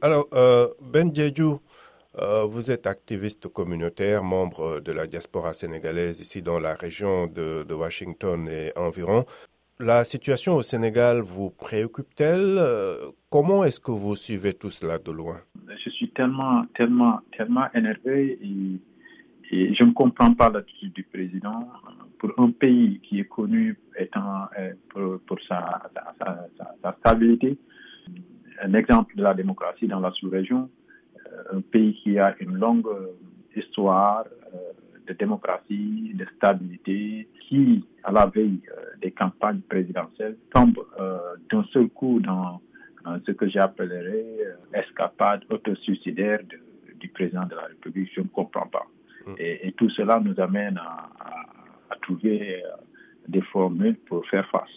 Alors, euh, Ben Djedjou, euh, vous êtes activiste communautaire, membre de la diaspora sénégalaise ici dans la région de, Washington et environ. La situation au Sénégal vous préoccupe-t-elle? Euh, Comment est-ce que vous suivez tout cela de loin? Je suis tellement, tellement, tellement énervé et, je ne comprends pas l'attitude du président. Pour un pays qui est connu pour, sa, stabilité, un exemple de la démocratie dans la sous-région, un pays qui a une longue histoire euh, de démocratie, de stabilité, qui, à la veille euh, des campagnes présidentielles, tombe euh, d'un seul coup dans ce que j'appellerais escapade autosuicidaire du président de la République. Je ne comprends pas. Hum. Et, tout cela nous amène à, à trouver des formules pour faire face.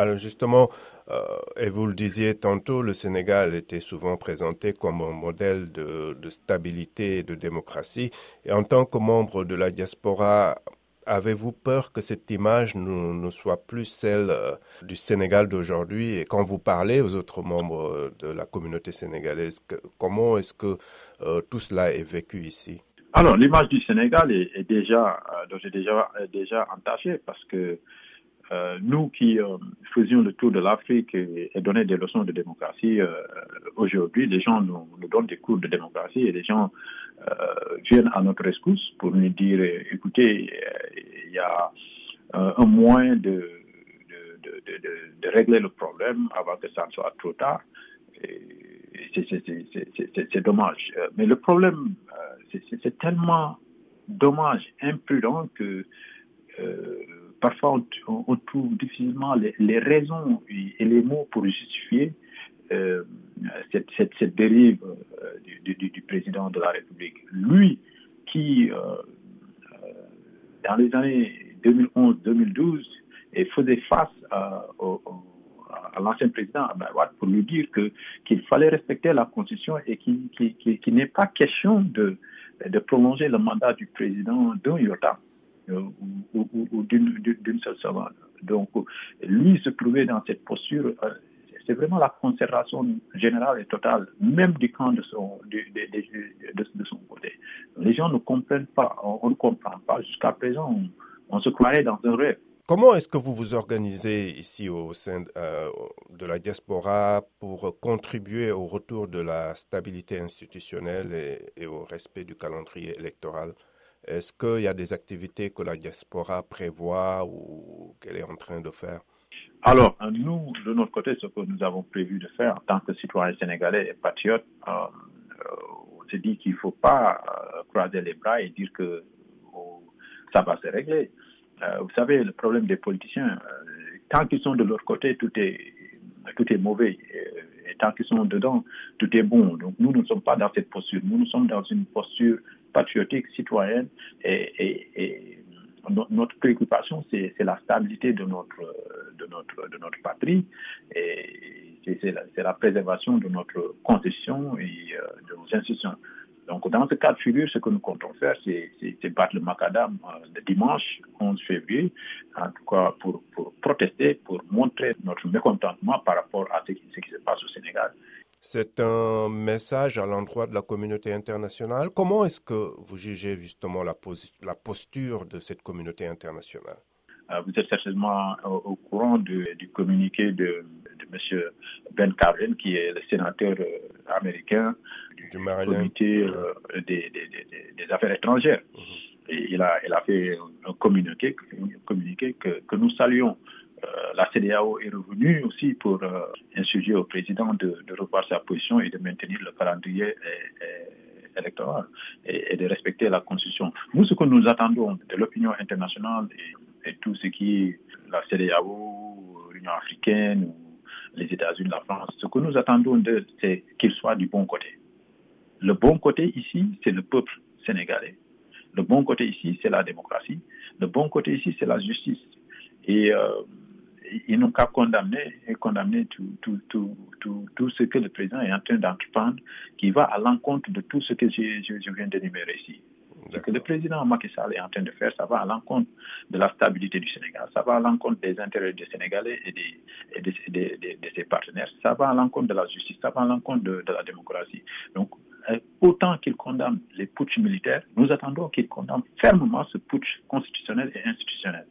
Alors justement, euh, et vous le disiez tantôt, le Sénégal était souvent présenté comme un modèle de, stabilité et de démocratie. Et en tant que membre de la diaspora, avez-vous peur que cette image ne, soit plus celle euh, du Sénégal d'aujourd'hui? Et quand vous parlez aux autres membres de la communauté sénégalaise, comment est-ce que euh, tout cela est vécu ici? Alors, l'image du Sénégal est, déjà, est déjà, déjà entachée parce que euh, nous qui euh, faisions le tour de l'Afrique et, et, donnaient des leçons de démocratie, euh, aujourd'hui, les gens nous, donnent des cours de démocratie et les gens viennent à notre rescousse pour nous dire, écoutez, il y a un moyen de, de, régler le problème avant que ça ne soit trop tard. C'est dommage. Mais le problème, c'est tellement dommage, imprudent que parfois on, trouve difficilement les, raisons et les mots pour justifier euh, cette, dérive euh, du, président de la République. Lui qui, euh, dans les années 2011-2012, faisait face à, l'ancien président pour lui dire qu'il fallait respecter la Constitution et qu'il qui, n'est pas question de, de prolonger le mandat du président d'un iota. Euh, ou, d'une seule seconde. Donc, lui se trouver dans cette posture, euh, c'est vraiment la conservation générale et totale, même du camp de son, de, son côté. Les gens ne comprennent pas, on, ne comprend pas. Jusqu'à présent, on, se croirait dans un rêve. Comment est-ce que vous vous organisez ici au sein euh, de la diaspora pour contribuer au retour de la stabilité institutionnelle et au respect du calendrier électoral? Est-ce qu'il y a des activités que la diaspora prévoit ou qu'elle est en train de faire? Alors, nous, de notre côté, ce que nous avons prévu de faire en tant que citoyens sénégalais et patriotes, euh, euh, on s'est dit qu'il ne faut pas euh, croiser les bras et dire que oh, ça va se régler. vous savez, le problème des politiciens, tant qu'ils sont de leur côté, tout est, tout est mauvais. Tant qu'ils sont dedans, tout est bon. Donc, nous ne sommes pas dans cette posture. Nous, nous sommes dans une posture patriotique, citoyenne. Et, notre préoccupation, c'est la stabilité de notre, de notre, de notre patrie. Et c'est la, préservation de notre constitution et euh, de nos institutions. Donc, dans ce cas de figure, ce que nous comptons faire, c'est battre le macadam euh, le dimanche 11 février, en tout cas pour, pour protester, pour montrer notre mécontentement par rapport à ce qui, ce qui se passe au C'est un message à l'endroit de la communauté internationale. Comment est-ce que vous jugez justement la, la posture de cette communauté internationale? Euh, Vous êtes certainement au, courant du communiqué de, M. Ben Cardin, qui est le sénateur euh, américain du, comité euh, des, affaires étrangères. Mhm. Et il a, il a fait un communiqué, un communiqué que, que nous saluons. Euh, la CDAO est revenue aussi pour euh, insurger au président de, revoir sa position et de maintenir le calendrier électoral et, de respecter la Constitution. Nous, ce que nous attendons de l'opinion internationale et, tout ce qui est la CDAO, l'Union africaine, les États-Unis, la France, ce que nous attendons d'eux, c'est qu'ils soient du bon côté. Le bon côté ici, c'est le peuple sénégalais. Le bon côté ici, c'est la démocratie. Le bon côté ici, c'est la justice. Et euh, ils n'ont qu'à condamner et condamner tout, tout, tout, tout, tout ce que le président est en train d'entreprendre, qui va à l'encontre de tout ce que je, je, viens d'énumérer ici. Ce que le président Macky Sall est en train de faire, ça va à l'encontre de la stabilité du Sénégal, ça va à l'encontre des intérêts des Sénégalais et, des, et de, ses partenaires, ça va à l'encontre de la justice, ça va à l'encontre de, de la démocratie. Donc, euh, autant qu'il condamne les putsch militaires, nous attendons qu'il condamne fermement ce putsch constitutionnel et institutionnel.